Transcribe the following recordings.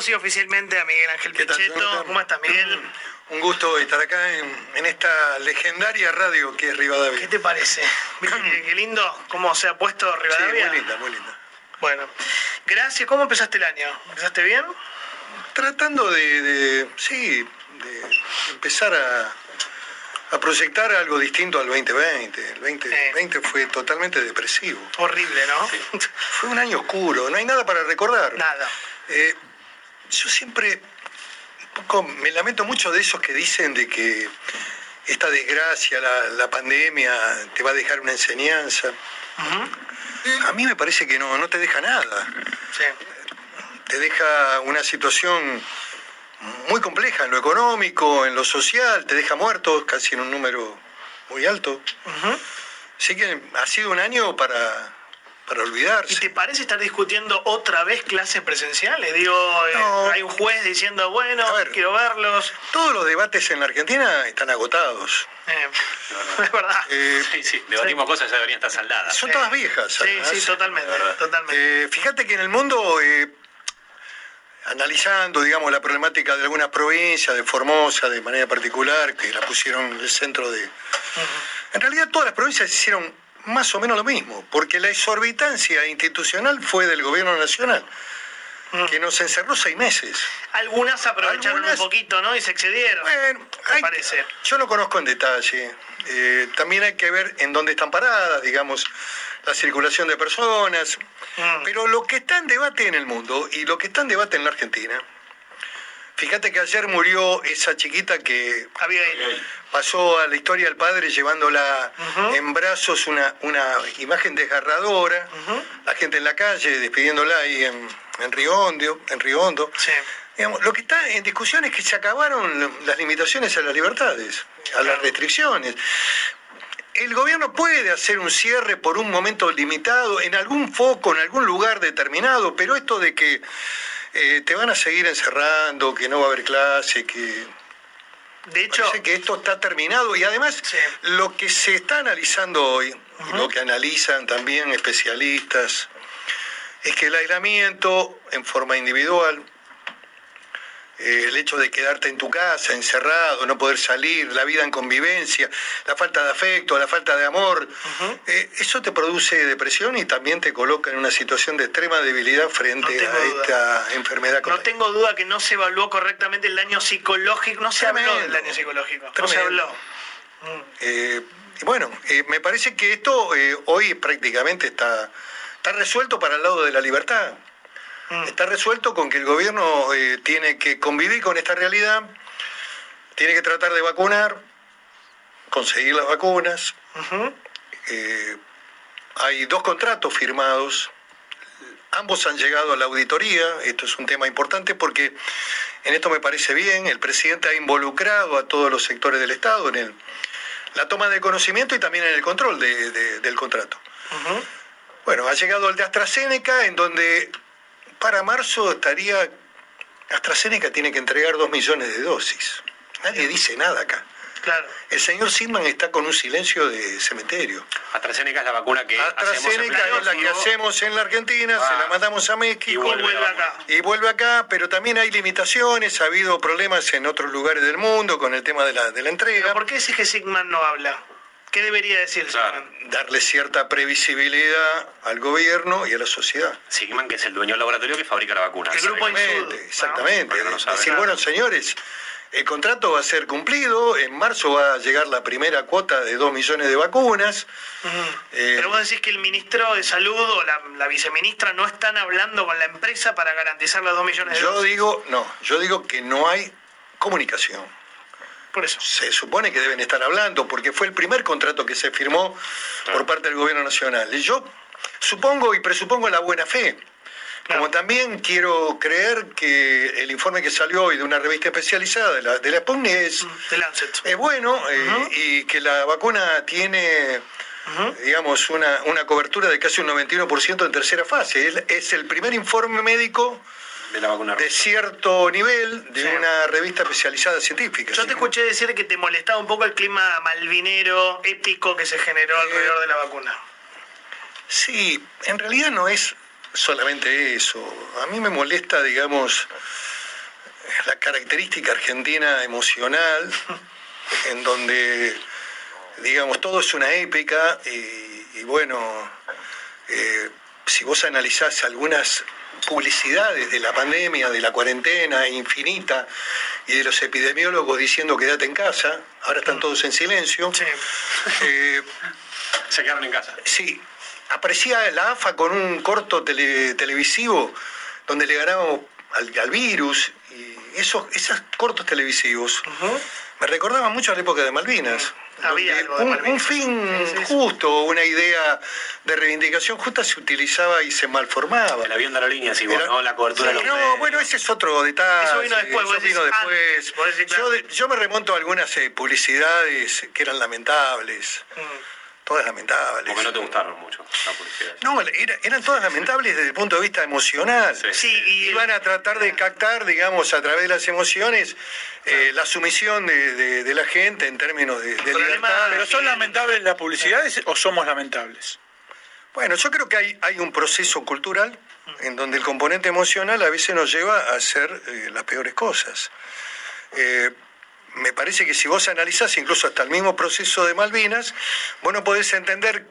Sí oficialmente a Miguel Ángel ¿Qué Pichetto. ¿Cómo estás, Miguel? Un gusto estar acá en, en esta legendaria radio que es ¿Qué Rivadavia. te parece? ¿Viste qué, qué lindo cómo se ha puesto Sí, Rivadavia? muy linda, muy linda. Bueno, gracias. ¿Cómo empezaste el año? ¿Empezaste bien? Tratando de, de- sí, de empezar a, a proyectar algo distinto al 2020. El 2020 fue totalmente depresivo. Horrible, ¿no? Fue un año oscuro, no hay nada para recordar. Nada. Eh, yo siempre un poco me lamento mucho de esos que dicen de que esta desgracia, la, la pandemia, te va a dejar una enseñanza. A mí me parece que no, no te deja nada. Sí. Te deja una situación muy compleja en lo económico, en lo social, te deja muertos casi en un número muy alto. Así que ha sido un año para, para olvidarse. ¿Y te parece estar discutiendo otra vez clases presenciales? Digo, eh, hay un juez diciendo, bueno, ver. quiero verlos. Todos los debates en la Argentina están agotados. Eh, es verdad. Eh, Sí, sí, debatimos cosas que ya deberían estar saldadas. son todas viejas. Sí, además. sí, totalmente. totalmente. Eh, fíjate que en el mundo, eh, analizando, digamos, la problemática de algunas provincias, de Formosa de manera particular, que la pusieron en el centro de... En realidad todas las provincias hicieron más o menos lo mismo, porque la exorbitancia institucional fue del gobierno nacional, que nos encerró seis meses. Algunas aprovecharon algunas- un poquito, ¿no? Y se excedieron. Bueno, hay- parece. yo lo conozco en detalle. Eh, también hay que ver en dónde están paradas, digamos, la circulación de personas. Mm. Pero lo que está en debate en el mundo y lo que está en debate en la Argentina, fíjate que ayer murió esa chiquita que Abigail. pasó a la historia del padre llevándola en brazos, una, una imagen desgarradora, la gente en la calle despidiéndola ahí en, en Río Hondo, en. Sí. Digamos, lo que está en discusión es que se acabaron las limitaciones a las libertades, a las restricciones. El gobierno puede hacer un cierre por un momento limitado, en algún foco, en algún lugar determinado, pero esto de que eh, te van a seguir encerrando, que no va a haber clase, que De hecho, parece que esto está terminado y además Sí. lo que se está analizando hoy, y lo que analizan también especialistas, es que el aislamiento en forma individual, eh, el hecho de quedarte en tu casa, encerrado, no poder salir, la vida en convivencia, la falta de afecto, la falta de amor, eh, eso te produce depresión y también te coloca en una situación de extrema debilidad frente No a duda. esta enfermedad. no tengo duda que no se evaluó correctamente el daño psicológico. No se habló Tremendo. del daño psicológico. No se Tremendo. habló. Mm. Eh, y bueno, eh, me parece que esto eh, hoy prácticamente está, está resuelto para el lado de la libertad. Mm. Está resuelto con que el gobierno eh, tiene que convivir con esta realidad, tiene que tratar de vacunar, conseguir las vacunas. Eh, hay dos contratos firmados, ambos han llegado a la auditoría, esto es un tema importante porque en esto me parece bien, el presidente ha involucrado a todos los sectores del Estado en el, la toma de conocimiento y también en el control de- de- del contrato. Bueno, ha llegado el de AstraZeneca, en donde para marzo estaría, AstraZeneca tiene que entregar dos millones de dosis. Nadie dice nada acá. Claro. El señor Sidman está con un silencio de cementerio. AstraZeneca es la vacuna que hacemos en AstraZeneca es la que hacemos en la Argentina, se Ah. la mandamos a México Y vuelve acá. y vuelve acá, pero también hay limitaciones, ha habido problemas en otros lugares del mundo con el tema de la, de la entrega. Pero ¿por qué decís que Sigman no habla? ¿Qué debería decir Claro. Sigman? Darle cierta previsibilidad al gobierno y a la sociedad. Sigman, que es el dueño del laboratorio que fabrica la vacuna. El grupo Exactamente, Insud, exactamente. No saben. Decir, Claro. bueno, señores, el contrato va a ser cumplido, en marzo va a llegar la primera cuota de 2 millones de vacunas. Ujú. Eh, Pero vos decís que el ministro de Salud o la, la viceministra no están hablando con la empresa para garantizar los dos millones de Yo dosis. digo, no, yo digo que no hay comunicación. Por eso. Se supone que deben estar hablando, porque fue el primer contrato que se firmó por parte del gobierno nacional. Y yo supongo y presupongo la buena fe. Como también quiero creer que el informe que salió hoy de una revista especializada de la, de la es, es bueno eh, y que la vacuna tiene, digamos, una, una, cobertura de casi un 91% en tercera fase. Es, es, el primer informe médico de, la vacuna de cierto nivel de una revista especializada científica. Yo te escuché decir que te molestaba un poco el clima malvinero, épico que se generó eh, alrededor de la vacuna. Sí, en realidad no es solamente eso. A mí me molesta, digamos, la característica argentina emocional, en donde, digamos, todo es una épica y, bueno, eh, si vos analizás algunas publicidades de la pandemia, de la cuarentena infinita y de los epidemiólogos diciendo quédate en casa, ahora están todos en silencio. Eh, Se quedaron en casa. Sí, aparecía la AFA con un corto televisivo donde le ganábamos al, virus y esos, esos cortos televisivos me recordaban mucho a la época de Malvinas. Había un, fin justo, una idea de reivindicación justa se utilizaba y se malformaba. El avión de aerolínea, sí, ¿no? La cobertura de No, bueno, ese es otro detalle. Eso vino después. vino después. yo, me remonto a algunas eh, publicidades que eran lamentables. Mm todas lamentables. Porque no te gustaron mucho la publicidad. No, eran todas lamentables desde el punto de vista emocional. Sí, y iban a tratar de captar, digamos, a través de las emociones, eh, la sumisión de, la gente en términos de, libertad. ¿Pero son lamentables las publicidades o somos lamentables? Bueno, yo creo que hay, hay un proceso cultural en donde el componente emocional a veces nos lleva a hacer eh, las peores cosas. Eh, me parece que si vos analizás incluso hasta el mismo proceso de Malvinas, vos no podés entender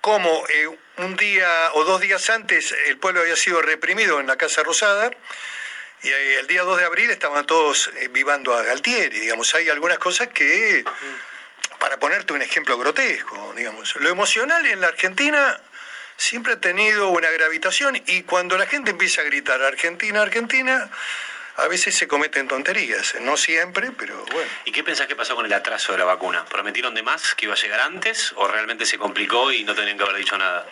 cómo eh, un día o dos días antes el pueblo había sido reprimido en la Casa Rosada y eh, el día 2 de abril estaban todos eh, vivando a Galtieri. Digamos, hay algunas cosas que, para ponerte un ejemplo grotesco, digamos, lo emocional en la Argentina siempre ha tenido una gravitación y cuando la gente empieza a gritar Argentina, Argentina, a veces se cometen tonterías, no siempre, pero bueno. ¿Y qué pensás que pasó con el atraso de la vacuna? ¿Prometieron de más que iba a llegar antes o realmente se complicó y no tenían que haber dicho nada?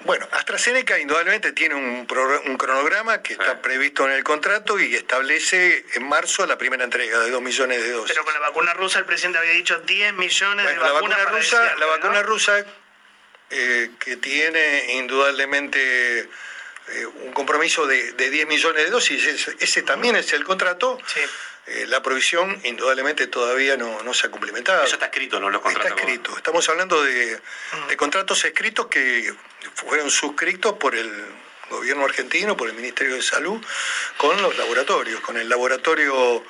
Bueno, AstraZeneca indudablemente tiene un, cronograma que está previsto en el contrato y establece en marzo la primera entrega de 2 millones de dosis. Pero con la vacuna rusa el presidente había dicho 10 millones de vacunas. La vacuna rusa, la vacuna rusa eh, que tiene indudablemente eh, un compromiso de, 10 millones de dosis, ese, también es el contrato. Eh, la provisión indudablemente todavía no, se ha cumplimentado. Eso está escrito, ¿no? Los contratos. Está escrito. Estamos hablando de, contratos escritos que fueron suscritos por el gobierno argentino, por el Ministerio de Salud, con los laboratorios, con el laboratorio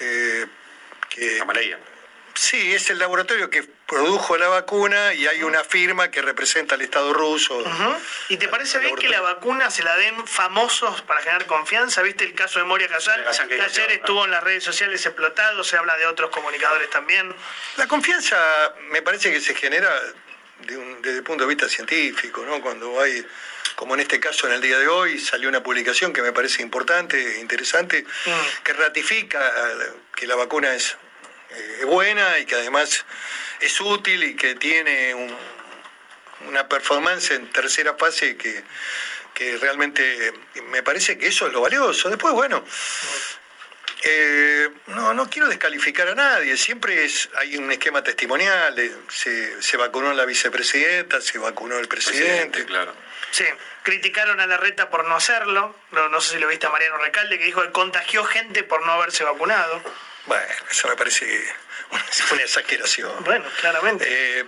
eh, que... Sí, es el laboratorio que produjo la vacuna y hay una firma que representa al Estado ruso. ¿Y te parece bien que la vacuna se la den famosos para generar confianza? ¿Viste el caso de Moria? Que ayer estuvo en las redes sociales explotado, se habla de otros comunicadores también. La confianza me parece que se genera desde el punto de vista científico, ¿no? Cuando hay, como en este caso en el día de hoy, salió una publicación que me parece importante, interesante, mm. que ratifica que la vacuna es eh, buena y que además es útil y que tiene una performance en tercera fase que, realmente me parece que eso es lo valioso. Después, bueno, eh, no, no quiero descalificar a nadie, siempre es, hay un esquema testimonial, eh, se, vacunó la vicepresidenta, se vacunó el presidente. claro. Sí, criticaron a la reta por no hacerlo, no, no sé si lo viste a Mariano Recalde, que dijo que contagió gente por no haberse vacunado. Bueno, eso me parece una exageración. Bueno, claramente. Eh,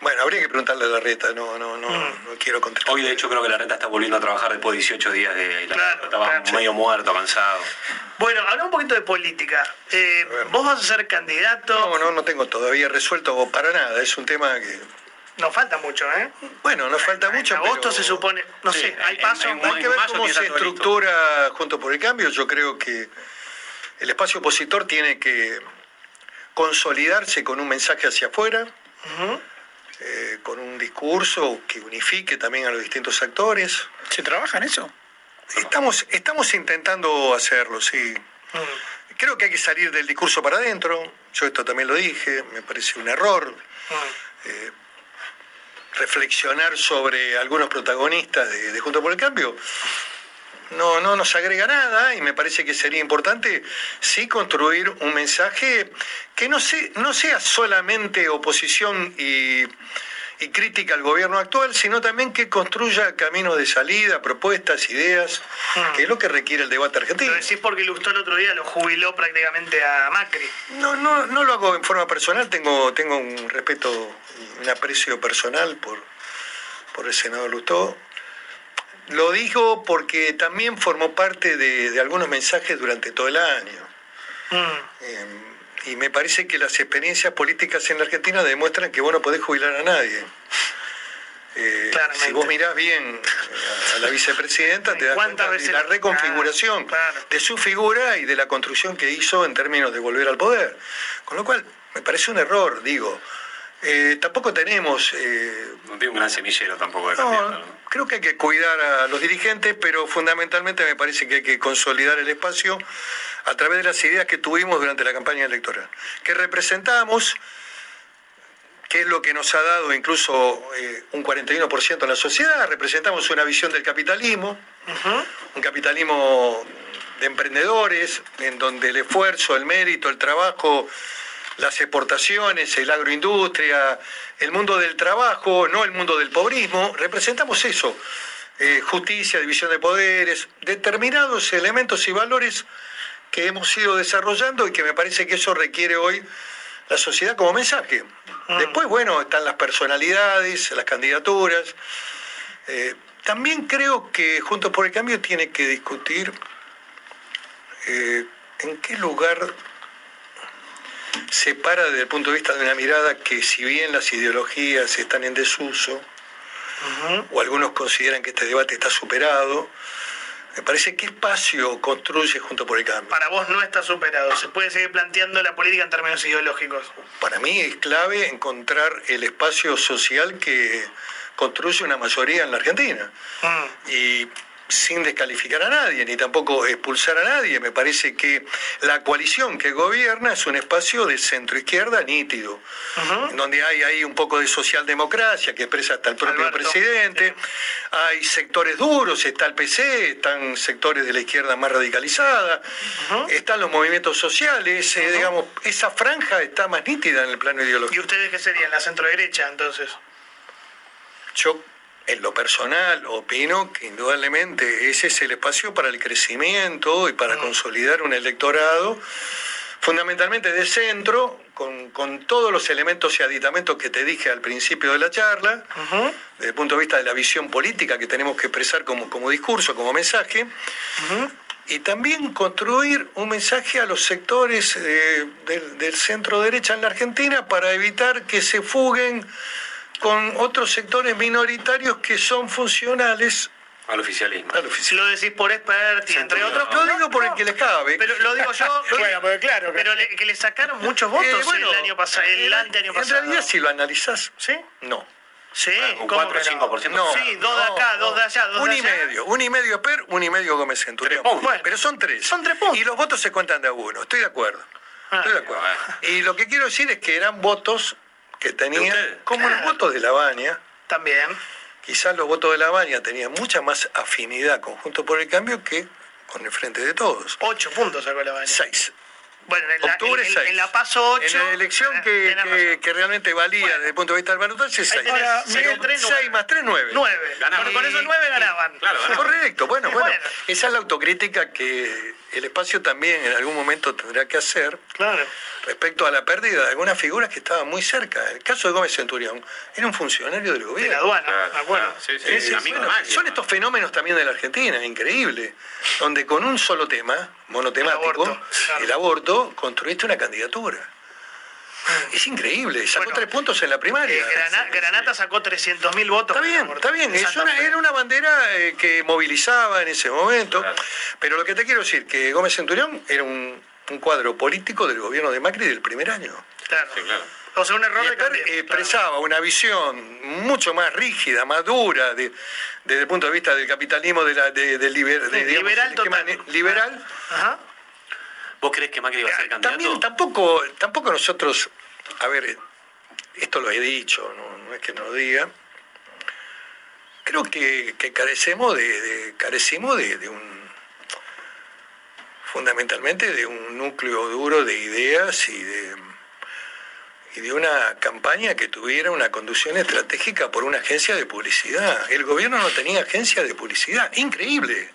bueno, habría que preguntarle a la reta, no, no, no, mm. no quiero contestar. Hoy de hecho creo que la reta está volviendo a trabajar después de 18 días de la estaba medio muerto, cansado. Bueno, habla un poquito de política. Eh, ¿Vos vas a ser candidato? No, no, no tengo todavía resuelto para nada, es un tema que nos falta mucho, ¿eh? Bueno, nos falta mucho. En agosto se supone, no sé, hay paso. hay que ver cómo se estructura junto por el cambio. Yo creo que el espacio opositor tiene que consolidarse con un mensaje hacia afuera, eh, con un discurso que unifique también a los distintos actores. ¿Se trabaja en eso? Estamos, estamos intentando hacerlo, sí. creo que hay que salir del discurso para adentro. Yo esto también lo dije, me parece un error. Eh, reflexionar sobre algunos protagonistas de, de Junto por el Cambio no, no nos agrega nada y me parece que sería importante sí construir un mensaje que no, se, no sea solamente oposición y, y crítica al gobierno actual, sino también que construya caminos de salida, propuestas, ideas, que es lo que requiere el debate argentino. Lo decís porque Lustó el otro día lo jubiló prácticamente a Macri. No, no, no lo hago en forma personal, tengo, tengo un respeto, un aprecio personal por, por el senador Lustó. Lo digo porque también formó parte de, de algunos mensajes durante todo el año. Mm. Eh, y me parece que las experiencias políticas en la Argentina demuestran que vos no podés jubilar a nadie. Eh, si vos mirás bien a la vicepresidenta, te das ¿Cuántas cuenta de veces la la- reconfiguración Claro, claro. de su figura y de la construcción que hizo en términos de volver al poder. Con lo cual, me parece un error, digo. Eh, tampoco tenemos eh, No tiene un gran semillero tampoco de. ¿no? Creo que hay que cuidar a los dirigentes, pero fundamentalmente me parece que hay que consolidar el espacio a través de las ideas que tuvimos durante la campaña electoral, que representamos, que es lo que nos ha dado incluso eh, un 41% en la sociedad, representamos una visión del capitalismo, un capitalismo de emprendedores, en donde el esfuerzo, el mérito, el trabajo, las exportaciones, el agroindustria, el mundo del trabajo, no el mundo del pobrismo, representamos eso. Eh, justicia, división de poderes, determinados elementos y valores que hemos ido desarrollando y que me parece que eso requiere hoy la sociedad como mensaje. Después, bueno, están las personalidades, las candidaturas. Eh, también creo que Juntos por el Cambio tiene que discutir eh, en qué lugar se para desde el punto de vista de una mirada que si bien las ideologías están en desuso, o algunos consideran que este debate está superado, me parece que espacio construye Juntos por el Cambio. Para vos no está superado. Se puede seguir planteando la política en términos ideológicos. Para mí es clave encontrar el espacio social que construye una mayoría en la Argentina. Mm. y sin descalificar a nadie, ni tampoco expulsar a nadie. Me parece que la coalición que gobierna es un espacio de centro-izquierda nítido, en donde hay ahí un poco de socialdemocracia que expresa hasta el propio Alberto, presidente. Hay sectores duros, está el PC, están sectores de la izquierda más radicalizada, están los movimientos sociales, eh, digamos, esa franja está más nítida en el plano ¿Y ideológico. ustedes qué serían? La centro-derecha, entonces. Yo, en lo personal, opino que indudablemente ese es el espacio para el crecimiento y para consolidar un electorado fundamentalmente de centro, con, con todos los elementos y aditamentos que te dije al principio de la charla, desde el punto de vista de la visión política que tenemos que expresar como, como discurso, como mensaje, y también construir un mensaje a los sectores eh, del, del centro derecha en la Argentina para evitar que se fuguen con otros sectores minoritarios que son funcionales Al oficialismo. al oficial. Lo decís por Experti, entre otros. Lo digo por el que les cabe. Pero lo digo yo. Bueno, porque claro, que- Pero le- que le sacaron muchos votos Eh, bueno, el año pasado, el en- anteaño En pasado. realidad, si lo analizás, ¿Sí? no. Sí. un ¿cómo 4 o que 5%. No. Sí, dos de acá, no, dos de allá, dos un de y allá. medio, un y medio Per, un y medio Gómez Centurión. Tres puntos. Bueno, pero son tres. son tres puntos. Y los votos se cuentan de a uno, estoy de acuerdo. Ah, estoy de acuerdo. Y lo que quiero decir es que eran votos que ustedes? como los votos de la Baña, También. quizás los votos de la Baña tenían mucha más afinidad conjunto por el cambio que con el frente de todos. Ocho puntos sacó la baña. Seis. Bueno, en la, Octubre en- en- 6. en la paso 8. En la elección que, que- que realmente valía Bueno. desde el punto de vista del balotaje, Ahí 6. tenés, Ahora, tres, nueve. 6 más 3, 9. 9. Ganaban. Con esos nueve ganaban. Claro, ganaban. Correcto, bueno, Y bueno, bueno. esa es la autocrítica que el espacio también en algún momento tendrá que hacer Claro. respecto a la pérdida de algunas figuras que estaban muy cerca. El caso de Gómez Centurión era un funcionario del De gobierno. la aduana, Claro, acuerdo. claro, sí, sí, Es- bueno, Macri, son ¿no? estos fenómenos también de la Argentina, increíble, donde con un solo tema, monotemático, El aborto, claro. el aborto, construiste una candidatura. Es increíble, sacó Bueno, tres puntos en la primaria. Eh, Grana- Granata sacó 300.000 votos. Está bien, está bien. En Es una- era una bandera eh, que movilizaba en ese momento. Claro. Pero lo que te quiero decir, que Gómez Centurión era un, un cuadro político del gobierno de Macri del primer año. Claro. Sí, claro. O sea, un error Y de cambio. expresaba una visión mucho más rígida, más dura, de- desde el punto de vista del capitalismo, de la, de, del liber- de, Sí, digamos, liberal total. liberal, Ajá. ¿Vos crees que Macri va a ser candidato? También tampoco, tampoco nosotros, a ver, esto lo he dicho, no, es que no lo diga. Creo que, carecemos de, carecimos de, un fundamentalmente de un núcleo duro de ideas y de y de una campaña que tuviera una conducción estratégica por una agencia de publicidad. El gobierno no tenía agencia de publicidad. Increíble.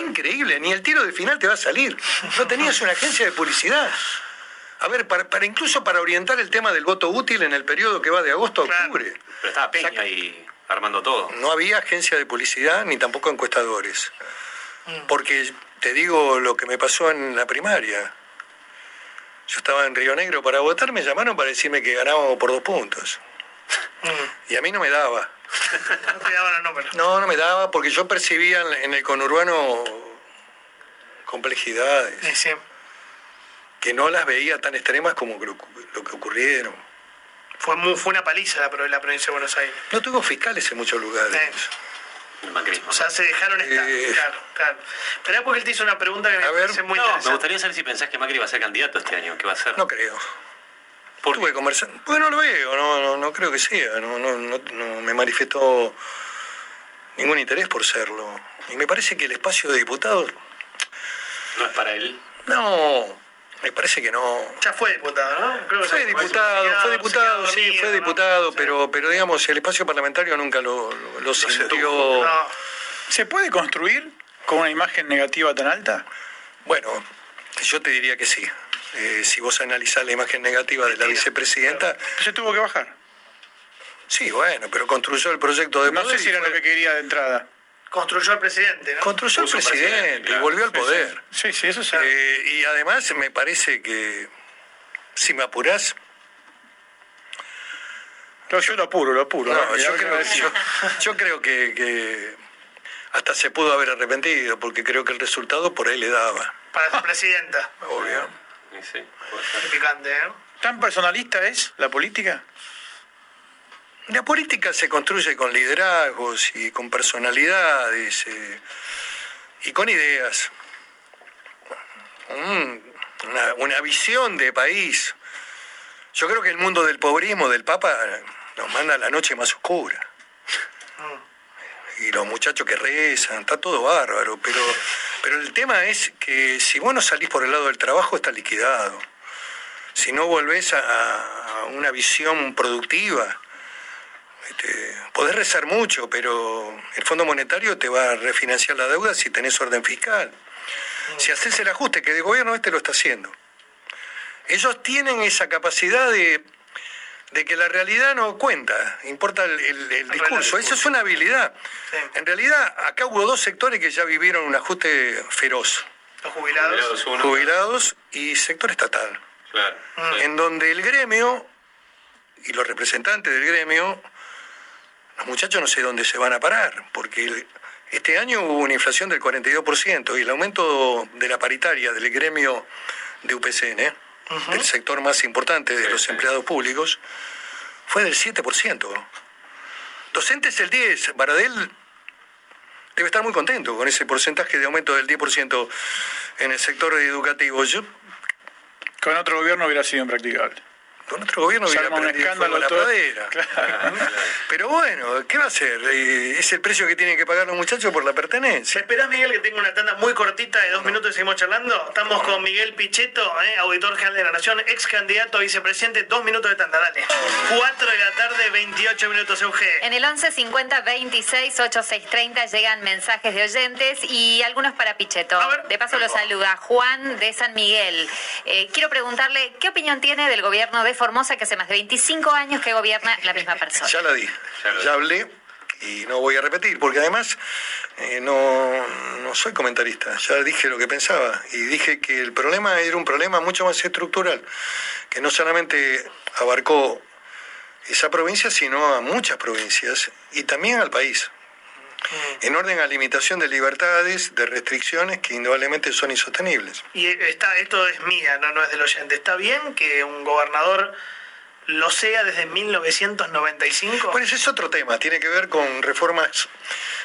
Increíble. Ni el tiro de final te va a salir. No tenías una agencia de publicidad. A ver, para, incluso para orientar el tema del voto útil en el periodo que va de agosto a octubre. Pero estaba Peña ahí armando todo. No había agencia de publicidad ni tampoco encuestadores. Mm. Porque te digo lo que me pasó en la primaria yo estaba en Río Negro para votar, me llamaron para decirme que ganábamos por dos puntos. Y a mí no me daba. no te daban los números. No, no me daba porque yo percibía en el conurbano complejidades. Que no las veía tan extremas como lo, que ocurrieron. Fue, fue una paliza la, la provincia de Buenos Aires. No tuvo fiscales en muchos lugares. O sea, se dejaron estar. Eh, claro, claro. Pero es porque él te hizo una pregunta que me parece muy interesante. Me gustaría saber si pensás que Macri va a ser candidato este año. ¿Qué va a ser? No creo. ¿Por Tuve conversar. Pues no lo veo, no, no, no creo que sea. No, no, no, no me manifestó ningún interés por serlo. Y me parece que el espacio de diputados. No es para él. No, me parece que no. Ya fue diputado, ¿no? Creo que fue diputado, fue diputado, sí, fue diputado, pero, pero digamos, el espacio parlamentario nunca lo, lo, sintió. ¿Se puede construir con una imagen negativa tan alta? Bueno, yo te diría que sí. Eh, si vos analizás la imagen negativa de la vicepresidenta. Se tuvo que bajar. Sí, bueno, pero construyó el proyecto de No sé si era lo que quería de entrada. Construyó al presidente, ¿no? Construyó al presidente, y volvió al poder. Sí, sí, eso sí. Eh, y además me parece que, si me apurás... No, yo lo apuro, lo apuro. yo, creo, que, hasta se pudo haber arrepentido, porque creo que el resultado por ahí le daba. Para su presidenta. Obvio. Sí, picante, ¿eh? ¿Tan personalista es la política? La política se construye con liderazgos y con personalidades eh, y con ideas. una, visión de país. Yo creo que el mundo del pobrismo del Papa nos manda a la noche más oscura. Y los muchachos que rezan, está todo bárbaro, pero, pero el tema es que si vos no salís por el lado del trabajo, está liquidado. Si no volvés a una visión productiva, este, podés rezar mucho, pero el Fondo Monetario te va a refinanciar la deuda si tenés orden fiscal. Si haces el ajuste, que de gobierno este lo está haciendo. Ellos tienen esa capacidad de, que la realidad no cuenta, importa el, discurso. Eso es una habilidad. En realidad, acá hubo dos sectores que ya vivieron un ajuste feroz. Los jubilados. Jubilados, y sector estatal. En donde el gremio y los representantes del gremio los muchachos no sé dónde se van a parar, porque este año hubo una inflación del 42% y el aumento de la paritaria del gremio de UPCN, ¿eh? el sector más importante de los empleados públicos, fue del 7%. Docentes el 10%, Baradel debe estar muy contento con ese porcentaje de aumento del 10% en el sector educativo. Yo... Con otro gobierno hubiera sido impracticable con otro gobierno hubiera prendido fuego la pradera. Pero bueno, ¿qué va a hacer? Eh, es el precio que tienen que pagar los muchachos por la pertenencia. Espera, Miguel, que tengo una tanda muy cortita de dos minutos y seguimos charlando? Estamos con Miguel Pichetto, eh, auditor general de la Nación, ex candidato a vicepresidente. Dos minutos de tanda, dale. Cuatro de la tarde, 28 minutos, UG. En el 11 50 26 30 llegan mensajes de oyentes y algunos para Pichetto. De paso lo saluda Juan de San Miguel. Eh, quiero preguntarle, ¿qué opinión tiene del gobierno de Formosa que hace más de 25 años que gobierna la misma persona. Ya la di, ya, hablé y no voy a repetir, porque además eh, no, no, soy comentarista, ya dije lo que pensaba y dije que el problema era un problema mucho más estructural, que no solamente abarcó esa provincia, sino a muchas provincias y también al país. Mm. en orden a limitación de libertades, de restricciones que indudablemente son insostenibles. Y está, esto es mía, no, no es del oyente. ¿Está bien que un gobernador lo sea desde 1995? Bueno, ese es otro tema, tiene que ver con reformas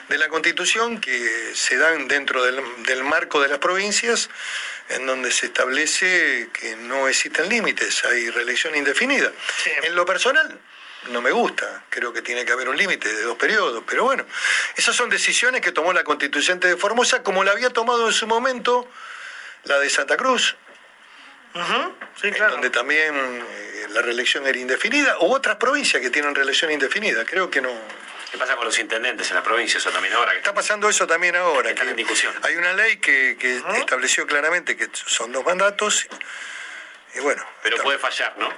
de la Constitución que se dan dentro del, marco de las provincias, en donde se establece que no existen límites, hay reelección indefinida. En lo personal, no me gusta, creo que tiene que haber un límite de dos periodos, pero bueno, esas son decisiones que tomó la constituyente de Formosa, como la había tomado en su momento la de Santa Cruz, sí, claro. donde también eh, la reelección era indefinida, u otras provincias que tienen reelección indefinida, creo que no. ¿Qué pasa con los intendentes en la provincia? Eso también ahora. Está pasando eso también ahora. Que en discusión. Hay una ley que, estableció claramente que son dos mandatos. Y bueno. Pero puede fallar, ¿no?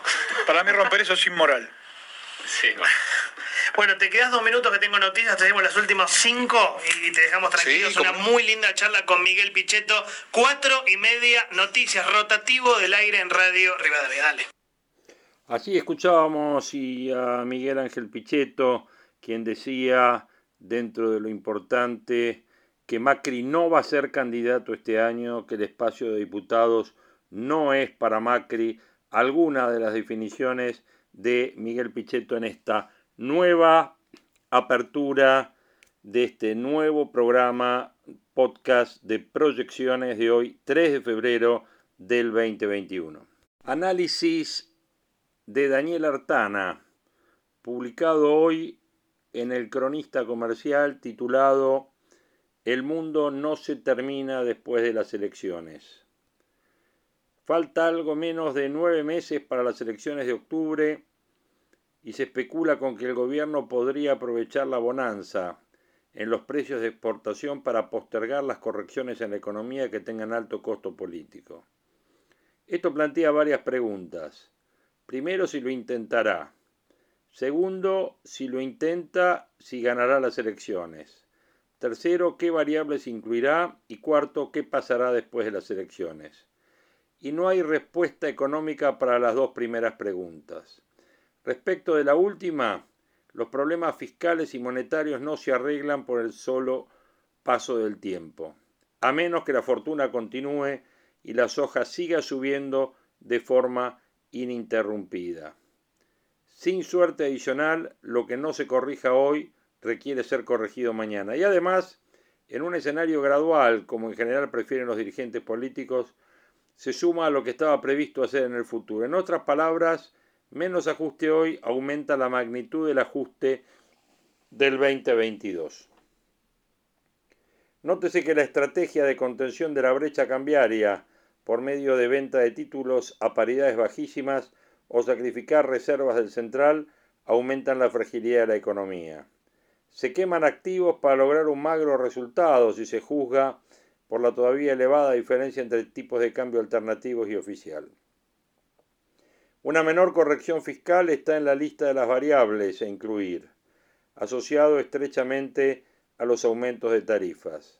Para mí romper eso es inmoral. Sí, bueno. te quedas dos minutos que tengo noticias, te tenemos las últimas cinco y te dejamos tranquilos. Una muy linda charla con Miguel Pichetto. Cuatro y media noticias, rotativo del aire en Radio Rivadavia. Dale. Así escuchábamos y a Miguel Ángel Pichetto, quien decía dentro de lo importante que Macri no va a ser candidato este año, que el espacio de diputados no es para Macri. Alguna de las definiciones de Miguel Pichetto en esta nueva apertura de este nuevo programa podcast de proyecciones de hoy, 3 de febrero del 2021. Análisis de Daniel Artana, publicado hoy en el cronista comercial titulado El mundo no se termina después de las elecciones. Falta algo menos de nueve meses para las elecciones de octubre y se especula con que el gobierno podría aprovechar la bonanza en los precios de exportación para postergar las correcciones en la economía que tengan alto costo político. Esto plantea varias preguntas. Primero, si lo intentará. Segundo, si lo intenta, si ganará las elecciones. Tercero, qué variables incluirá. Y cuarto, qué pasará después de las elecciones. Y no hay respuesta económica para las dos primeras preguntas. Respecto de la última, los problemas fiscales y monetarios no se arreglan por el solo paso del tiempo, a menos que la fortuna continúe y la soja siga subiendo de forma ininterrumpida. Sin suerte adicional, lo que no se corrija hoy requiere ser corregido mañana. Y además, en un escenario gradual, como en general prefieren los dirigentes políticos, se suma a lo que estaba previsto hacer en el futuro. En otras palabras, menos ajuste hoy aumenta la magnitud del ajuste del 2022. Nótese que la estrategia de contención de la brecha cambiaria por medio de venta de títulos a paridades bajísimas o sacrificar reservas del central aumentan la fragilidad de la economía. Se queman activos para lograr un magro resultado si se juzga por la todavía elevada diferencia entre tipos de cambio alternativos y oficial. Una menor corrección fiscal está en la lista de las variables a incluir, asociado estrechamente a los aumentos de tarifas.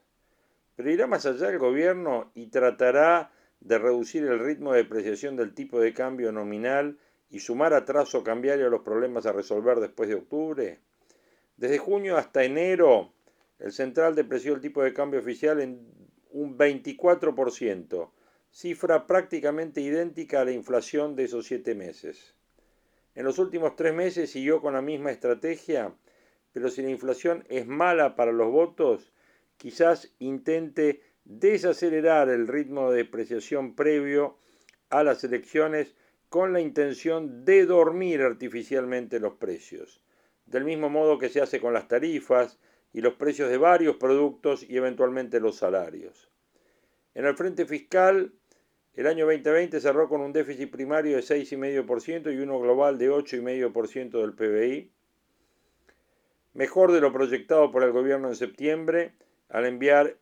Pero irá más allá el gobierno y tratará de reducir el ritmo de depreciación del tipo de cambio nominal y sumar atraso cambiario a los problemas a resolver después de octubre. Desde junio hasta enero, el central depreció el tipo de cambio oficial en un 24%, cifra prácticamente idéntica a la inflación de esos siete meses. En los últimos tres meses siguió con la misma estrategia, pero si la inflación es mala para los votos, quizás intente desacelerar el ritmo de depreciación previo a las elecciones con la intención de dormir artificialmente los precios, del mismo modo que se hace con las tarifas y los precios de varios productos y eventualmente los salarios. En el frente fiscal, el año 2020 cerró con un déficit primario de 6,5% y uno global de 8,5% del PBI, mejor de lo proyectado por el gobierno en septiembre al enviar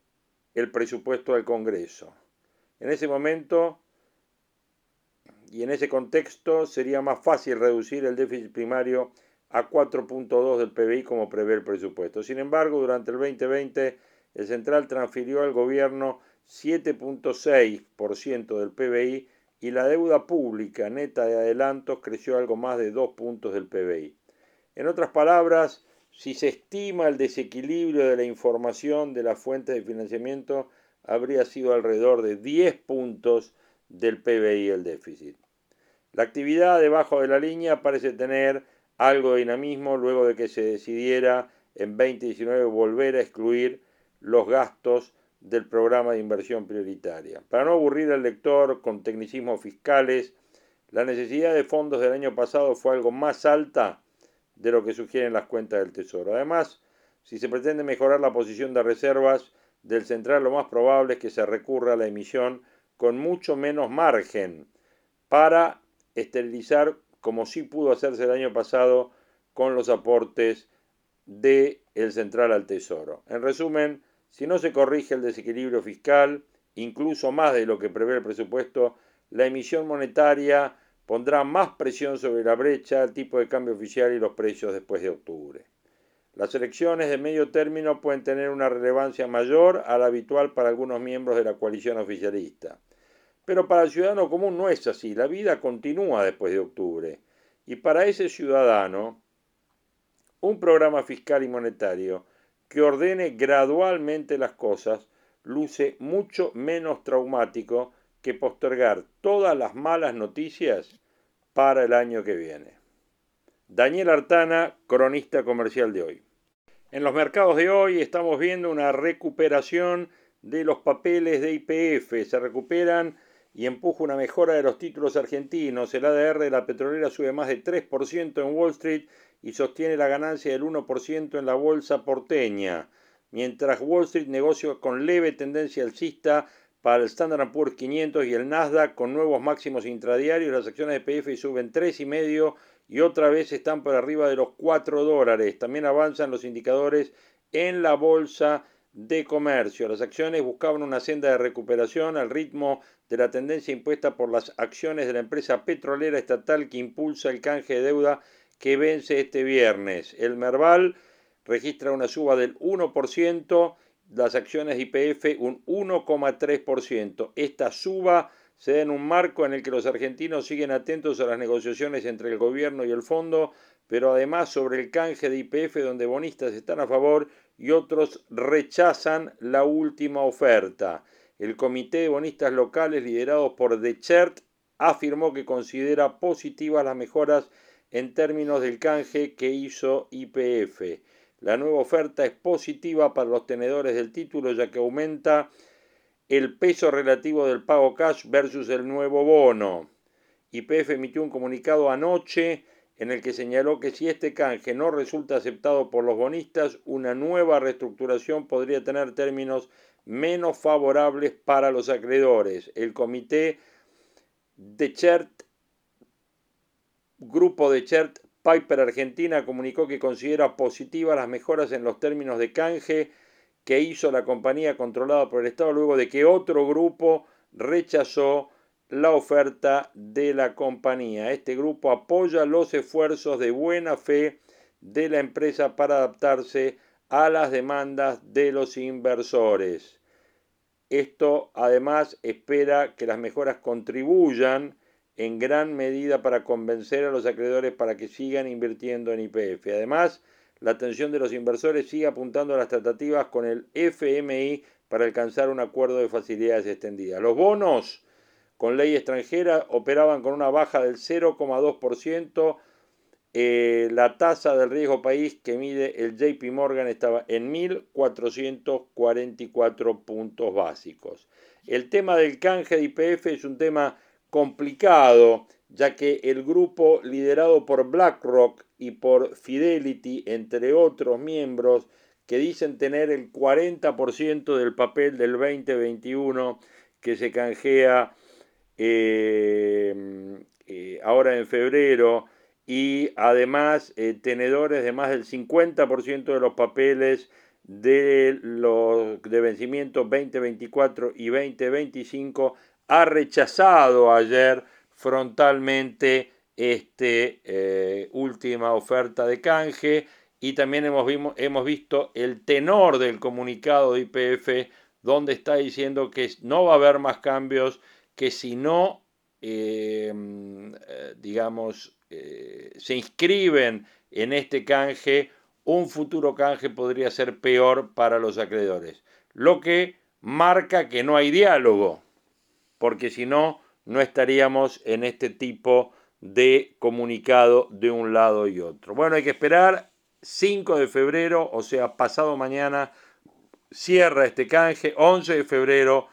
el presupuesto al Congreso. En ese momento y en ese contexto sería más fácil reducir el déficit primario a 4.2 del PBI como prevé el presupuesto. Sin embargo, durante el 2020 el central transfirió al gobierno 7.6% del PBI y la deuda pública neta de adelantos creció algo más de 2 puntos del PBI. En otras palabras, si se estima el desequilibrio de la información de las fuentes de financiamiento, habría sido alrededor de 10 puntos del PBI el déficit. La actividad debajo de la línea parece tener algo de dinamismo luego de que se decidiera en 2019 volver a excluir los gastos del programa de inversión prioritaria. Para no aburrir al lector con tecnicismos fiscales, la necesidad de fondos del año pasado fue algo más alta de lo que sugieren las cuentas del Tesoro. Además, si se pretende mejorar la posición de reservas del central, lo más probable es que se recurra a la emisión con mucho menos margen para esterilizar, como sí pudo hacerse el año pasado con los aportes del el central al Tesoro. En resumen, si no se corrige el desequilibrio fiscal, incluso más de lo que prevé el presupuesto, la emisión monetaria pondrá más presión sobre la brecha, el tipo de cambio oficial y los precios después de octubre. Las elecciones de medio término pueden tener una relevancia mayor a la habitual para algunos miembros de la coalición oficialista. Pero para el ciudadano común no es así, la vida continúa después de octubre. Y para ese ciudadano, un programa fiscal y monetario que ordene gradualmente las cosas luce mucho menos traumático que postergar todas las malas noticias para el año que viene. Daniel Artana, cronista comercial de hoy. En los mercados de hoy estamos viendo una recuperación de los papeles de IPF. Se recuperan y empuja una mejora de los títulos argentinos. El ADR de la petrolera sube más de 3% en Wall Street y sostiene la ganancia del 1% en la bolsa porteña. Mientras Wall Street negocia con leve tendencia alcista para el Standard Poor's 500 y el Nasdaq con nuevos máximos intradiarios, las acciones de PF suben 3,5 y otra vez están por arriba de los 4 dólares. También avanzan los indicadores en la bolsa de comercio. Las acciones buscaban una senda de recuperación al ritmo de la tendencia impuesta por las acciones de la empresa petrolera estatal que impulsa el canje de deuda que vence este viernes. El Merval registra una suba del 1% las acciones IPF un 1,3%. Esta suba se da en un marco en el que los argentinos siguen atentos a las negociaciones entre el gobierno y el fondo, pero además sobre el canje de IPF donde bonistas están a favor y otros rechazan la última oferta. El comité de bonistas locales liderado por Dechert afirmó que considera positivas las mejoras en términos del canje que hizo IPF. La nueva oferta es positiva para los tenedores del título ya que aumenta el peso relativo del pago cash versus el nuevo bono. YPF emitió un comunicado anoche en el que señaló que si este canje no resulta aceptado por los bonistas, una nueva reestructuración podría tener términos menos favorables para los acreedores. El comité de Chert, grupo de Chert Piper Argentina comunicó que considera positivas las mejoras en los términos de canje que hizo la compañía controlada por el Estado luego de que otro grupo rechazó la oferta de la compañía. Este grupo apoya los esfuerzos de buena fe de la empresa para adaptarse a las demandas de los inversores. Esto además espera que las mejoras contribuyan en gran medida para convencer a los acreedores para que sigan invirtiendo en IPF. Además, la atención de los inversores sigue apuntando a las tratativas con el FMI para alcanzar un acuerdo de facilidades extendidas. Los bonos con ley extranjera operaban con una baja del 0,2%. Eh, la tasa del riesgo país que mide el JP Morgan estaba en 1.444 puntos básicos. El tema del canje de IPF es un tema complicado, ya que el grupo liderado por BlackRock y por Fidelity, entre otros miembros, que dicen tener el 40% del papel del 2021 que se canjea eh, eh, ahora en febrero, y además eh, tenedores de más del 50% de los papeles de los de vencimiento 2024 y 2025 ha rechazado ayer frontalmente esta eh, última oferta de canje y también hemos, visto el tenor del comunicado de IPF donde está diciendo que no va a haber más cambios, que si no, eh, digamos, eh, se inscriben en este canje, un futuro canje podría ser peor para los acreedores. Lo que marca que no hay diálogo porque si no, no estaríamos en este tipo de comunicado de un lado y otro. Bueno, hay que esperar 5 de febrero, o sea, pasado mañana, cierra este canje, 11 de febrero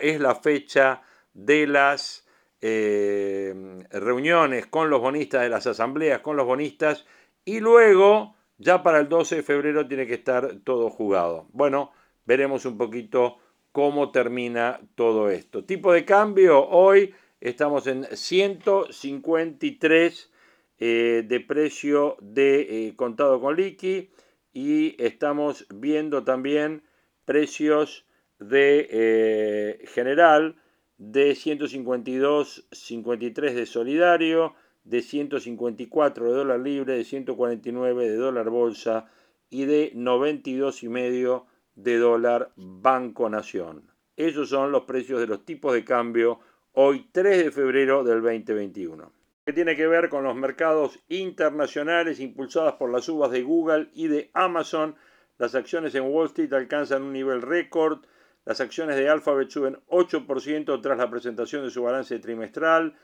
es la fecha de las eh, reuniones con los bonistas, de las asambleas con los bonistas, y luego, ya para el 12 de febrero, tiene que estar todo jugado. Bueno, veremos un poquito cómo termina todo esto. Tipo de cambio, hoy estamos en 153 eh, de precio de eh, contado con liqui y estamos viendo también precios de eh, general de 152.53 de solidario, de 154 de dólar libre, de 149 de dólar bolsa y de 92,5 de dólar Banco Nación. Esos son los precios de los tipos de cambio hoy 3 de febrero del 2021. Que tiene que ver con los mercados internacionales impulsadas por las subas de Google y de Amazon. Las acciones en Wall Street alcanzan un nivel récord. Las acciones de Alphabet suben 8% tras la presentación de su balance trimestral.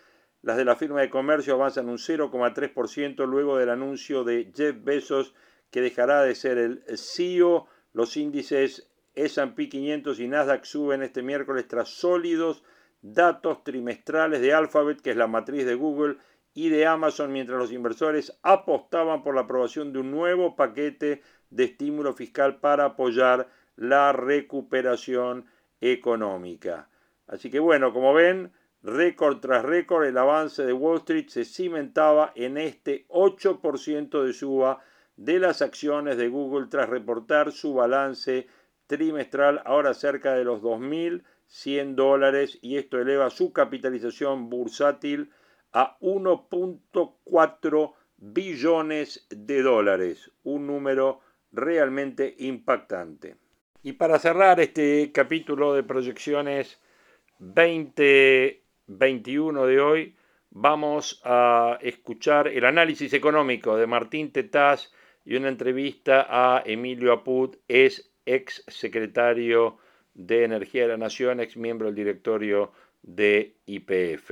Las de la firma de comercio avanzan un 0,3% luego del anuncio de Jeff Bezos que dejará de ser el CEO. Los índices S&P 500 y Nasdaq suben este miércoles tras sólidos datos trimestrales de Alphabet, que es la matriz de Google, y de Amazon, mientras los inversores apostaban por la aprobación de un nuevo paquete de estímulo fiscal para apoyar la recuperación económica. Así que bueno, como ven, récord tras récord, el avance de Wall Street se cimentaba en este 8% de suba de las acciones de Google tras reportar su balance trimestral ahora cerca de los 2.000 100 dólares y esto eleva su capitalización bursátil a 1.4 billones de dólares, un número realmente impactante. Y para cerrar este capítulo de proyecciones 2021 de hoy, vamos a escuchar el análisis económico de Martín Tetaz y una entrevista a Emilio Apud, es ex secretario de Energía de la Nación, ex miembro del directorio de IPF.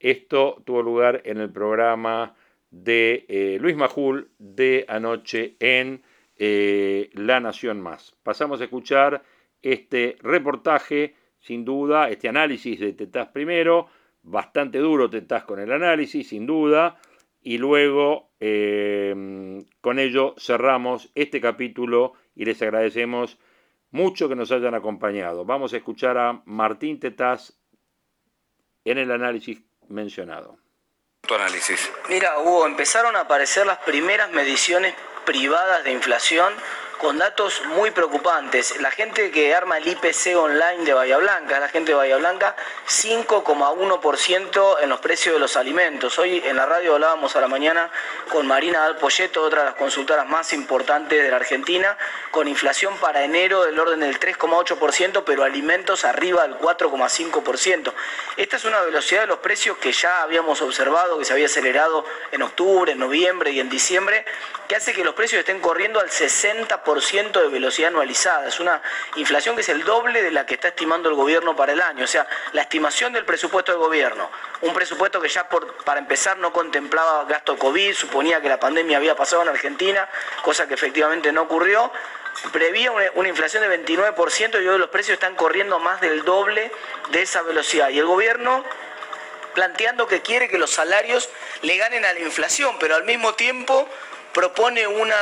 Esto tuvo lugar en el programa de eh, Luis Majul de anoche en eh, La Nación Más. Pasamos a escuchar este reportaje, sin duda, este análisis de Tetaz primero, bastante duro Tetaz con el análisis, sin duda, y luego eh, con ello cerramos este capítulo y les agradecemos mucho que nos hayan acompañado. Vamos a escuchar a Martín Tetaz en el análisis mencionado. Tu análisis. Mira, Hugo, empezaron a aparecer las primeras mediciones privadas de inflación con datos muy preocupantes. La gente que arma el IPC online de Bahía Blanca, la gente de Bahía Blanca, 5,1% en los precios de los alimentos. Hoy en la radio hablábamos a la mañana con Marina Dalpolleto, otra de las consultoras más importantes de la Argentina, con inflación para enero del orden del 3,8%, pero alimentos arriba del 4,5%. Esta es una velocidad de los precios que ya habíamos observado, que se había acelerado en octubre, en noviembre y en diciembre, que hace que los precios estén corriendo al 60% de velocidad anualizada. Es una inflación que es el doble de la que está estimando el gobierno para el año. O sea, la estimación del presupuesto del gobierno, un presupuesto que ya para empezar no contemplaba gasto COVID, suponía que la pandemia había pasado en Argentina, cosa que efectivamente no ocurrió prevía una, inflación de 29% y hoy los precios están corriendo más del doble de esa velocidad. Y el gobierno planteando que quiere que los salarios le ganen a la inflación, pero al mismo tiempo propone una,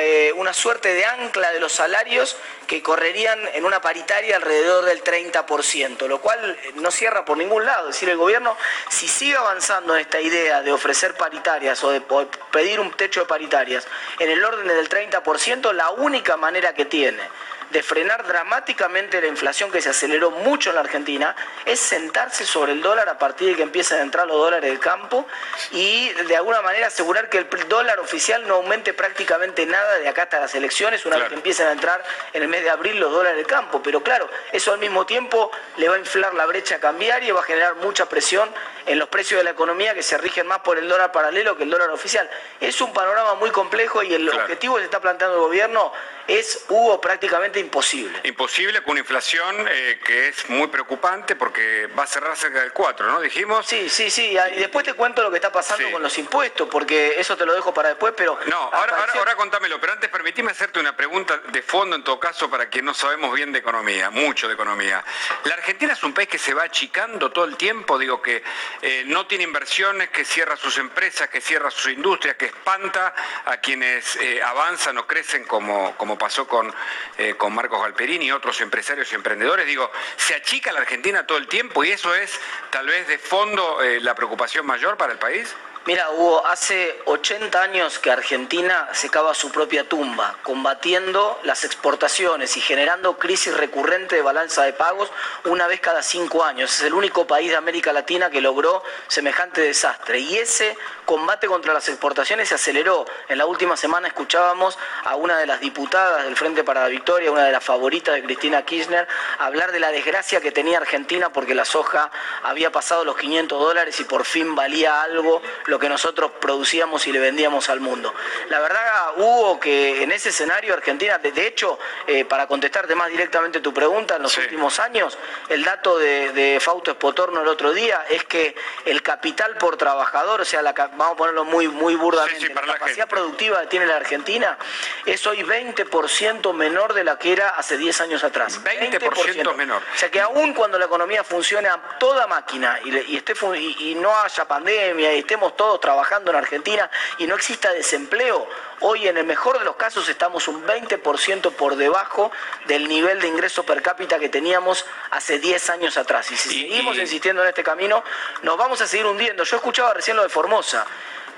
eh, una suerte de ancla de los salarios que correrían en una paritaria alrededor del 30%, lo cual no cierra por ningún lado. Es decir, el gobierno, si sigue avanzando en esta idea de ofrecer paritarias o de pedir un techo de paritarias en el orden del 30%, la única manera que tiene de frenar dramáticamente la inflación que se aceleró mucho en la Argentina es sentarse sobre el dólar a partir de que empiecen a entrar los dólares del campo y de alguna manera asegurar que el dólar oficial no aumente prácticamente nada de acá hasta las elecciones una vez que empiecen a entrar en el mes de abril los dólares del campo. Pero claro, eso al mismo tiempo le va a inflar la brecha cambiaria y va a generar mucha presión en los precios de la economía que se rigen más por el dólar paralelo que el dólar oficial. Es un panorama muy complejo y el objetivo que se está planteando el gobierno es, Hugo, prácticamente imposible. Imposible con una inflación eh, que es muy preocupante porque va a cerrar cerca del 4, ¿no? Dijimos. Sí, sí, sí. Y después te cuento lo que está pasando con los impuestos, porque eso te lo dejo para después, pero... No, ahora, ahora, ahora contámelo, pero antes permitime hacerte una pregunta de fondo en todo caso para quien no sabemos bien de economía, mucho de economía. La Argentina es un país que se va achicando todo el tiempo, digo que eh, no tiene inversiones, que cierra sus empresas, que cierra sus industrias, que espanta a quienes eh, avanzan o crecen como, como pasó con, eh, con Marcos Galperini y otros empresarios y emprendedores. Digo, se achica la Argentina todo el tiempo y eso es tal vez de fondo la preocupación mayor para el país. Mira, Hugo, hace 80 años que Argentina se cava su propia tumba, combatiendo las exportaciones y generando crisis recurrente de balanza de pagos una vez cada cinco años. Es el único país de América Latina que logró semejante desastre. Y ese combate contra las exportaciones se aceleró. En la última semana escuchábamos a una de las diputadas del Frente para la Victoria, una de las favoritas de Cristina Kirchner, hablar de la desgracia que tenía Argentina porque la soja había pasado los 500 dólares y por fin valía algo que nosotros producíamos y le vendíamos al mundo. La verdad, hubo que en ese escenario Argentina, de, hecho, eh, para contestarte más directamente tu pregunta, en los últimos años, el dato de, Fausto Espotorno el otro día es que el capital por trabajador, o sea, la, vamos a ponerlo muy, muy burdamente, la, capacidad productiva que tiene la Argentina es hoy 20% menor de la que era hace 10 años atrás. 20%, menor. O sea que aún cuando la economía funcione a toda máquina y, esté, y no haya pandemia y estemos todos trabajando en Argentina y no exista desempleo, hoy en el mejor de los casos estamos un 20% por debajo del nivel de ingreso per cápita que teníamos hace 10 años atrás. Y si seguimos insistiendo en este camino, nos vamos a seguir hundiendo. Yo escuchaba recién lo de Formosa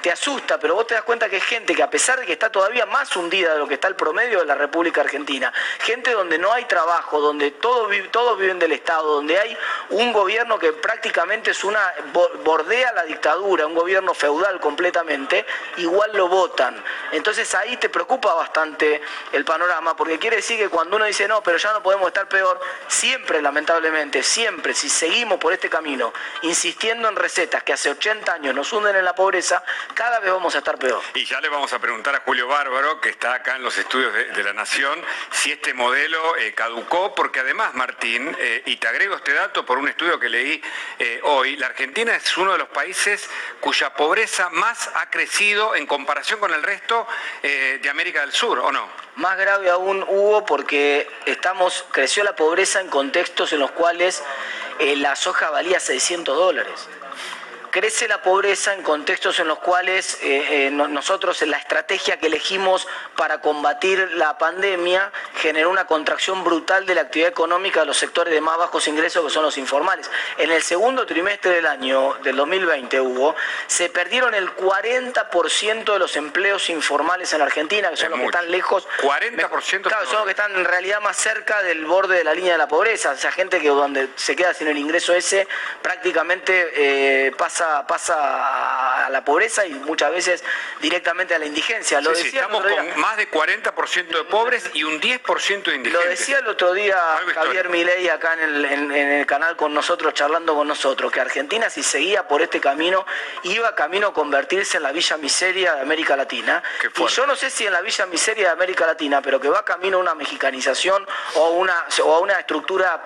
te asusta, pero vos te das cuenta que hay gente que a pesar de que está todavía más hundida de lo que está el promedio de la República Argentina, gente donde no hay trabajo, donde todos, todos viven del Estado, donde hay un gobierno que prácticamente es una bordea la dictadura, un gobierno feudal completamente, igual lo votan. Entonces ahí te preocupa bastante el panorama, porque quiere decir que cuando uno dice no, pero ya no podemos estar peor, siempre lamentablemente, siempre, si seguimos por este camino, insistiendo en recetas que hace 80 años nos hunden en la pobreza, cada vez vamos a estar peor. Y ya le vamos a preguntar a Julio Bárbaro, que está acá en los estudios de, la Nación, si este modelo eh, caducó, porque además, Martín, eh, y te agrego este dato por un estudio que leí eh, hoy, la Argentina es uno de los países cuya pobreza más ha crecido en comparación con el resto de América del Sur, ¿o no? Más grave aún hubo porque estamos, creció la pobreza en contextos en los cuales la soja valía 600 dólares crece la pobreza en contextos en los cuales eh, eh, nosotros en la estrategia que elegimos para combatir la pandemia generó una contracción brutal de la actividad económica de los sectores de más bajos ingresos que son los informales. En el segundo trimestre del año del 2020 hubo, se perdieron el 40% de los empleos informales en Argentina, que son los que están lejos. 40%. Claro, son los que están en realidad más cerca del borde de la línea de la pobreza. O sea, gente que donde se queda sin el ingreso ese prácticamente eh, pasa pasa, a la pobreza y muchas veces directamente a la indigencia. Lo estamos con más de 40% de pobres y un 10% de indigentes. Lo decía el otro día Javier Milei acá en el, en el canal con nosotros, charlando con nosotros, que Argentina si seguía por este camino iba camino a convertirse en la Villa Miseria de América Latina. Y yo no sé si en la Villa Miseria de América Latina, pero que va camino a una mexicanización o, una, o a una estructura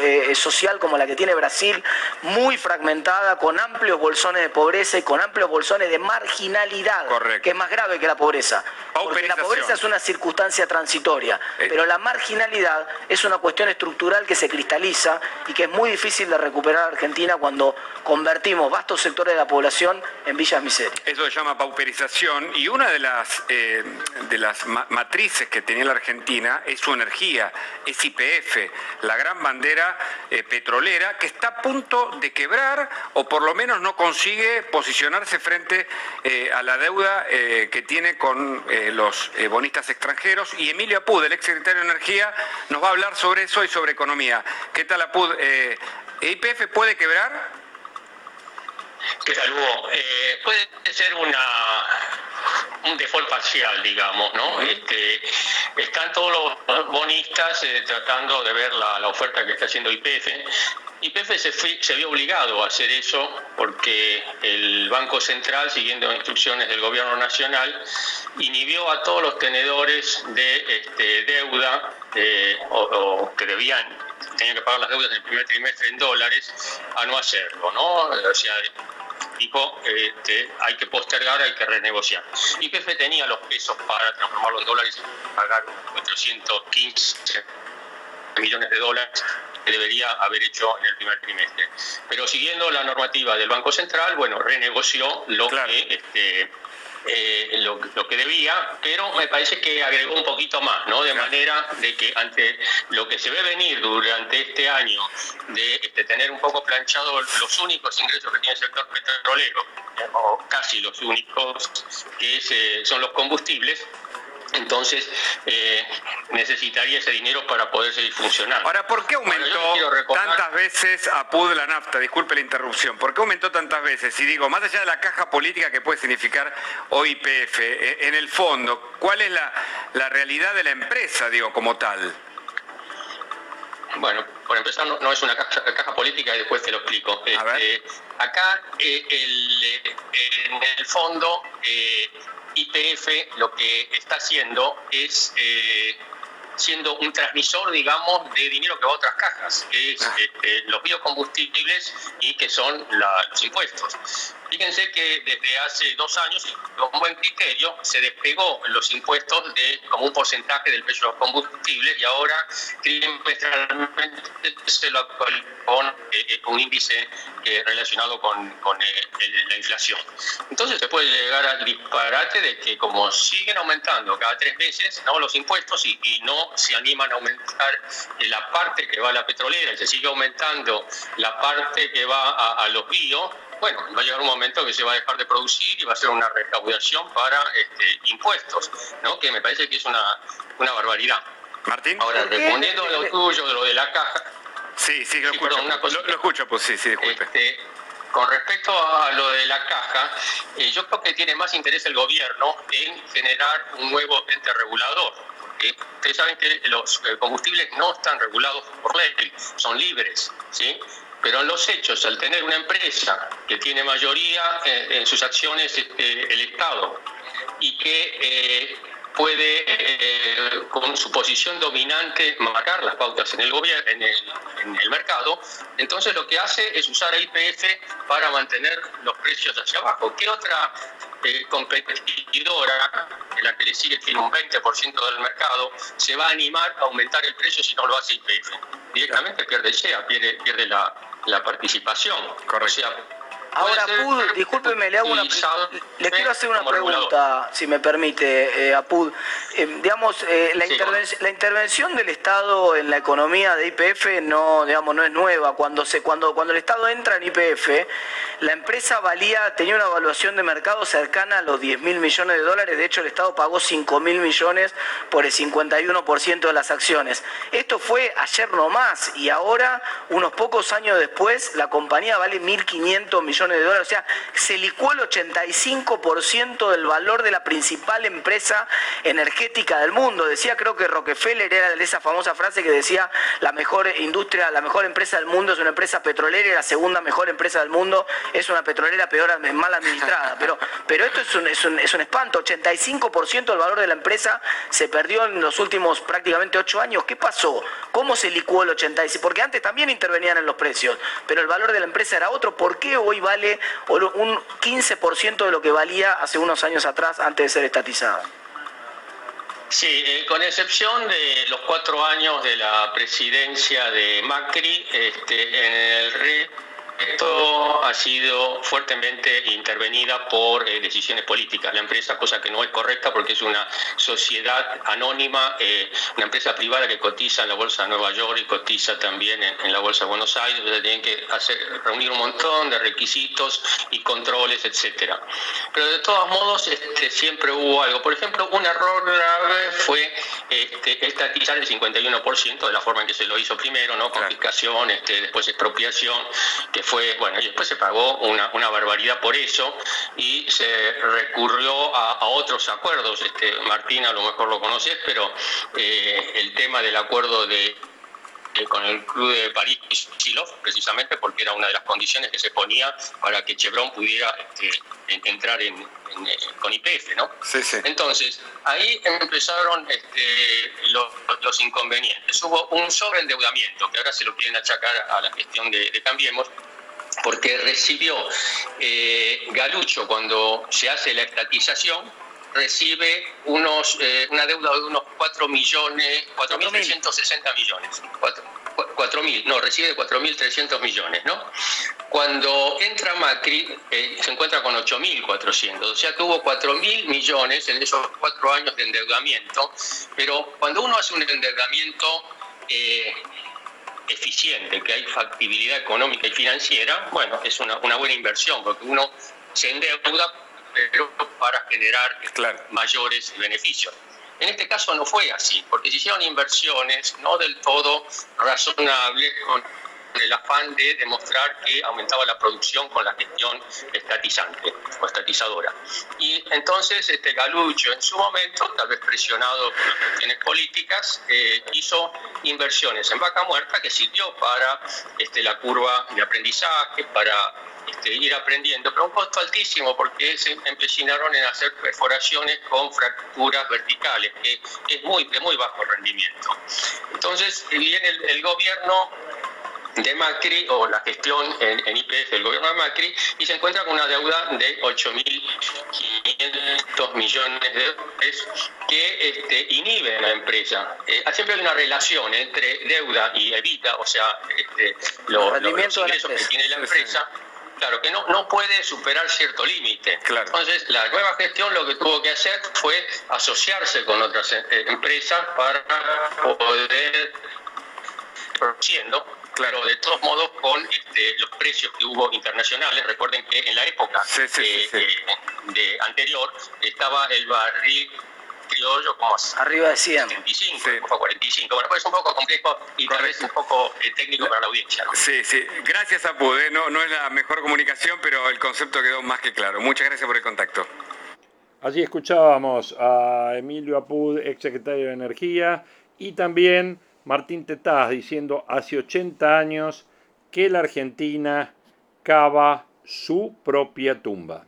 eh, social como la que tiene Brasil, muy fragmentada, con amplio bolsones de pobreza y con amplios bolsones de marginalidad, que es más grave que la pobreza. Porque la pobreza es una circunstancia transitoria, eh. pero la marginalidad es una cuestión estructural que se cristaliza y que es muy difícil de recuperar a Argentina cuando convertimos vastos sectores de la población en villas miserias. Eso se llama pauperización y una de las, eh, de las matrices que tenía la Argentina es su energía, es IPF, la gran bandera eh, petrolera que está a punto de quebrar o por lo menos no consigue posicionarse frente eh, a la deuda eh, que tiene con eh, los bonistas extranjeros. Y Emilio Apud, el ex secretario de Energía, nos va a hablar sobre eso y sobre economía. ¿Qué tal Apud? ¿IPF puede quebrar? ¿Qué tal, Hugo? Eh, puede ser una un default parcial, digamos, ¿no? Este, están todos los bonistas eh, tratando de ver la, oferta que está haciendo IPF. IPF se, se vio obligado a hacer eso porque el Banco Central, siguiendo instrucciones del Gobierno Nacional, inhibió a todos los tenedores de este, deuda eh, o, que debían tenían que pagar las deudas en el primer trimestre en dólares a no hacerlo, ¿no? O sea, dijo este, hay que postergar, hay que renegociar. IPF tenía los pesos para transformarlos en dólares y pagar 415 millones de dólares que debería haber hecho en el primer trimestre. Pero siguiendo la normativa del Banco Central, bueno, renegoció lo que este, eh, lo, que debía, pero me parece que agregó un poquito más, ¿no? De manera de que ante lo que se ve venir durante este año, de este, tener un poco planchado los únicos ingresos que tiene el sector petrolero, o casi los únicos, que eh, son los combustibles, entonces eh, necesitaría ese dinero para poder seguir funcionando. Ahora, ¿por qué aumentó tantas veces a PUD la nafta? Disculpe la interrupción. ¿Por qué aumentó tantas veces? Y digo, más allá de la caja política que puede significar OIPF, eh, en el fondo, ¿cuál es la, realidad de la empresa, digo, como tal? Bueno, por empezar, no, es una caja, política y después te lo explico. Este, acá, eh, en el fondo, IPF lo que está haciendo es eh, siendo un transmisor, digamos, de dinero que va a otras cajas, que es ah. este, los biocombustibles y que son los impuestos. Fíjense que desde hace dos años, con buen criterio, se despegó los impuestos de como un porcentaje del precio de los combustibles y ahora trimestralmente se lo con eh, eh, un índice eh, relacionado con, la inflación. Entonces se puede llegar al disparate de que como siguen aumentando cada tres meses ¿no? los impuestos y, no se animan a aumentar la parte que va a la petrolera y se sigue aumentando la parte que va a, a los bio, bueno, va a llegar un momento que se va a dejar de producir y va a ser una recaudación para este, impuestos, ¿no? que me parece que es una, una barbaridad. Martín. Ahora, respondiendo a lo tuyo, de lo de la caja. Sí, sí, lo, escucho, lo, escucho, pues sí, sí, disculpe. Este, con respecto a lo de la caja, eh, yo creo que tiene más interés el gobierno en generar un nuevo ente regulador. ustedes saben que los eh, combustibles no están regulados por ley, son libres, ¿sí? Pero en los hechos, al tener una empresa que tiene mayoría eh, en, sus acciones este, el Estado y que eh, puede, eh, con su posición dominante, marcar las pautas en el, gobierno, en el, mercado, entonces lo que hace es usar el IPF para mantener los precios hacia abajo. ¿Qué otra competidora, en la que le sigue tiene un 20% del mercado, se va a animar a aumentar el precio si no lo hace IPF? Directamente pierde SEA, pierde, pierde la, la participación. Correcto. Ahora, Apud, discúlpeme, le, hago una, le quiero hacer una pregunta, si me permite, eh, Apud. Eh, digamos, eh, la, la, intervención del Estado en la economía de IPF no, digamos, no es nueva. Cuando, se, cuando, cuando el Estado entra en IPF, la empresa valía, tenía una evaluación de mercado cercana a los 10 mil millones de dólares. De hecho, el Estado pagó 5 mil millones por el 51% de las acciones. Esto fue ayer nomás y ahora, unos pocos años después, la compañía vale 1.500 millones de dólares. O sea, se licuó el 85% del valor de la principal empresa energética del mundo. Decía, creo que Rockefeller era de esa famosa frase que decía, la mejor industria, la mejor empresa del mundo es una empresa petrolera y la segunda mejor empresa del mundo es una petrolera peor, mal administrada. Pero, pero esto es un, es un, es un espanto. 85% del valor de la empresa se perdió en los últimos prácticamente 8 años. ¿Qué pasó? ¿Cómo se licuó el 85%? Porque antes también intervenían en los precios, pero el valor de la empresa era otro. ¿Por qué hoy va vale un 15% de lo que valía hace unos años atrás antes de ser estatizada. Sí, eh, con excepción de los cuatro años de la presidencia de Macri, este, en el esto ha sido fuertemente intervenida por eh, decisiones políticas. La empresa, cosa que no es correcta porque es una sociedad anónima, eh, una empresa privada que cotiza en la Bolsa de Nueva York y cotiza también en, la Bolsa de Buenos Aires, donde tienen que hacer, reunir un montón de requisitos y controles, etcétera. Pero de todos modos, este, siempre hubo algo. Por ejemplo, un error grave fue este, estatizar el 51% de la forma en que se lo hizo primero, ¿no? Confiscación, este, después expropiación, que fue, bueno, y después se pagó una, barbaridad por eso y se recurrió a, otros acuerdos. Este, Martín a lo mejor lo conoces, pero eh, el tema del acuerdo de con el club de París Silov, precisamente porque era una de las condiciones que se ponía para que Chevron pudiera este, entrar en, eh, con IPF, ¿no? Entonces, ahí empezaron este, los, inconvenientes. Hubo un sobreendeudamiento, que ahora se lo quieren achacar a la gestión de, Cambiemos, porque recibió eh, Galucho cuando se hace la estatización, recibe unos, eh, una deuda de unos 4 millones, 4.360 millones. 4, mil, no, recibe 4.300 millones, ¿no? Cuando entra Macri, eh, se encuentra con 8.400, o sea, tuvo 4.000 millones en esos cuatro años de endeudamiento, pero cuando uno hace un endeudamiento eh, eficiente, que hay factibilidad económica y financiera, bueno, es una, una buena inversión, porque uno se endeuda pero para generar mayores beneficios. En este caso no fue así, porque se hicieron inversiones no del todo razonables con el afán de demostrar que aumentaba la producción con la gestión estatizante o estatizadora. Y entonces este Galucho en su momento, tal vez presionado por las cuestiones políticas, eh, hizo inversiones en vaca muerta que sirvió para este, la curva de aprendizaje, para este, ir aprendiendo, pero un costo altísimo porque se empecinaron en hacer perforaciones con fracturas verticales, que es muy, de muy bajo rendimiento. Entonces viene el, gobierno de Macri o la gestión en, IPF del gobierno de Macri y se encuentra con una deuda de 8.500 millones de dólares que este, inhibe a la empresa. Eh, siempre hay una relación entre deuda y evita, o sea, este, los ingresos que tiene la empresa. Claro, que no, no puede superar cierto límite. Entonces, la nueva gestión lo que tuvo que hacer fue asociarse con otras eh, empresas para poder produciendo claro, de todos modos con este, los precios que hubo internacionales. Recuerden que en la época eh, eh, de anterior estaba el barril criollo como arriba de 100. 45, 45. Bueno, pues es un poco complejo y tal vez un poco eh, técnico para la audiencia. Sí, sí. Gracias, a ¿eh? No, no es la mejor comunicación, pero el concepto quedó más que claro. Muchas gracias por el contacto. Allí escuchábamos a Emilio Apud, ex secretario de Energía, y también Martín Tetaz diciendo hace 80 años que la Argentina cava su propia tumba.